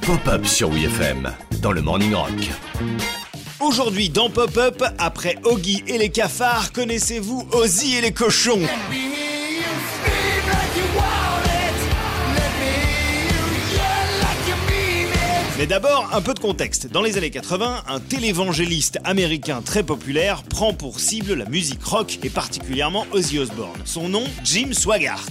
Pop-up sur WFM dans le Morning Rock. Aujourd'hui dans Pop-up, après Oggy et les cafards, connaissez-vous Ozzy et les cochons? Mais d'abord, un peu de contexte. Dans les années 80, un télévangéliste américain très populaire prend pour cible la musique rock et particulièrement Ozzy Osbourne. Son nom, Jim Swaggart.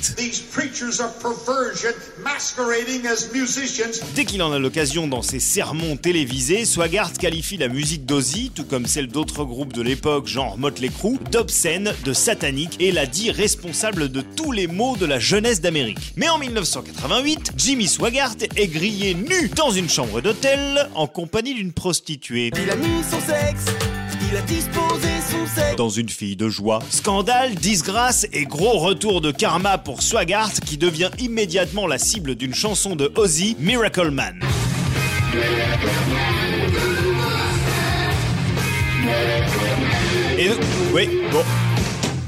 Dès qu'il en a l'occasion dans ses sermons télévisés, Swaggart qualifie la musique d'Ozzy, tout comme celle d'autres groupes de l'époque, genre Motley Crue, d'obscène, de satanique et la dit responsable de tous les maux de la jeunesse d'Amérique. Mais en 1988, Jimmy Swaggart est grillé nu dans une chambre d'hôtel en compagnie d'une prostituée. Il a mis son sexe, il a disposé son sexe. Dans une fille de joie. Scandale, disgrâce et gros retour de karma pour Swaggart qui devient immédiatement la cible d'une chanson de Ozzy, Miracle Man. Et oui, bon,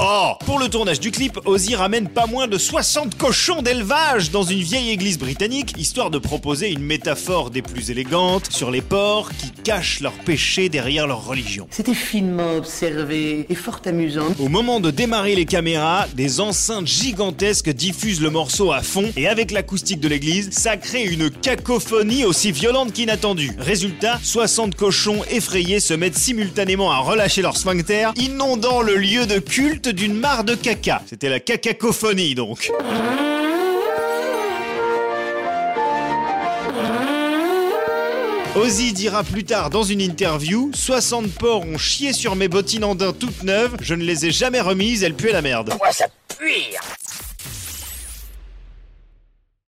Oh Pour le tournage du clip, Ozzy ramène pas moins de 60 cochons d'élevage dans une vieille église britannique, histoire de proposer une métaphore des plus élégantes sur les porcs qui cachent leurs péchés derrière leur religion. C'était finement observé et fort amusant. Au moment de démarrer les caméras, des enceintes gigantesques diffusent le morceau à fond et avec l'acoustique de l'église, ça crée une cacophonie aussi violente qu'inattendue. Résultat, 60 cochons effrayés se mettent simultanément à relâcher leur sphincter, inondant le lieu de culte d'une mare de caca. C'était la cacacophonie donc. Ozzy dira plus tard dans une interview 60 porcs ont chié sur mes bottines en daim toutes neuves, je ne les ai jamais remises, elles puaient la merde. Moi ça pue